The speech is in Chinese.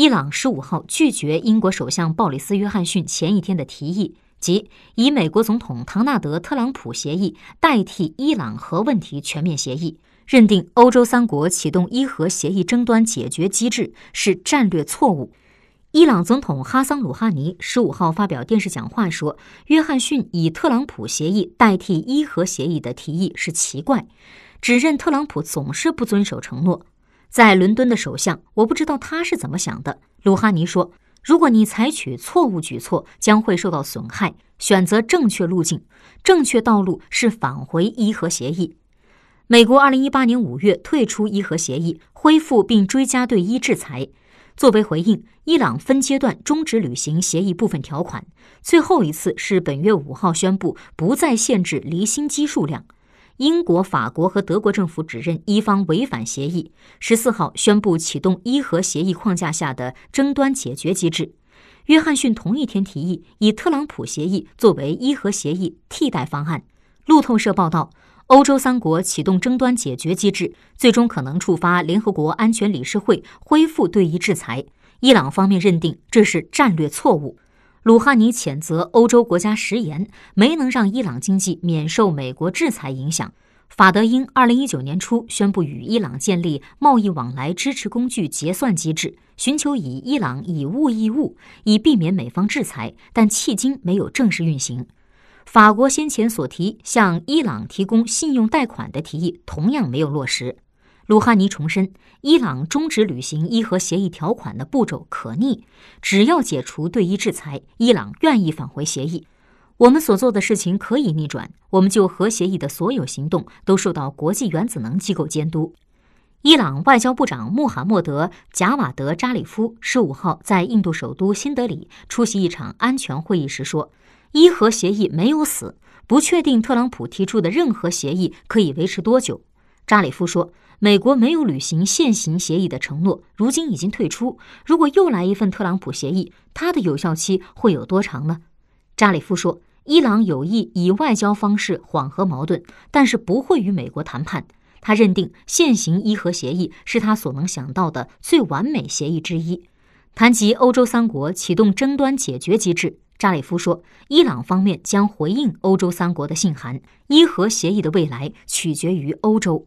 伊朗十五号拒绝英国首相鲍里斯·约翰逊前一天的提议，即以美国总统唐纳德·特朗普协议代替伊朗核问题全面协议，认定欧洲三国启动伊核协议争端解决机制是战略错误。伊朗总统哈桑·鲁哈尼十五号发表电视讲话说，约翰逊以特朗普协议代替伊核协议的提议是奇怪，指认特朗普总是不遵守承诺。在伦敦的首相，我不知道他是怎么想的。鲁哈尼说：“如果你采取错误举措，将会受到损害。选择正确路径，正确道路是返回伊核协议。”美国二零一八年五月退出伊核协议，恢复并追加对伊制裁。作为回应，伊朗分阶段终止履行协议部分条款，最后一次是本月五号宣布不再限制离心机数量。英国、法国和德国政府指认伊方违反协议，十四号宣布启动伊核协议框架下的争端解决机制。约翰逊同一天提议以特朗普协议作为伊核协议替代方案。路透社报道，欧洲三国启动争端解决机制，最终可能触发联合国安全理事会恢复对伊制裁。伊朗方面认定这是战略错误。鲁哈尼谴责欧洲国家食言，没能让伊朗经济免受美国制裁影响。法德英二零一九年初宣布与伊朗建立贸易往来支持工具结算机制，寻求以伊朗以物易物，以避免美方制裁，但迄今没有正式运行。法国先前所提向伊朗提供信用贷款的提议同样没有落实。鲁哈尼重申，伊朗终止履行伊核协议条款的步骤可逆，只要解除对伊制裁，伊朗愿意返回协议。我们所做的事情可以逆转，我们就核协议的所有行动都受到国际原子能机构监督。伊朗外交部长穆罕默德·贾瓦德·扎里夫十五号在印度首都新德里出席一场安全会议时说：“伊核协议没有死，不确定特朗普提出的任何协议可以维持多久。”扎里夫说。美国没有履行现行协议的承诺，如今已经退出。如果又来一份特朗普协议，它的有效期会有多长呢？扎里夫说：“伊朗有意以外交方式缓和矛盾，但是不会与美国谈判。他认定现行伊核协议是他所能想到的最完美协议之一。”谈及欧洲三国启动争端解决机制，扎里夫说：“伊朗方面将回应欧洲三国的信函。伊核协议的未来取决于欧洲。”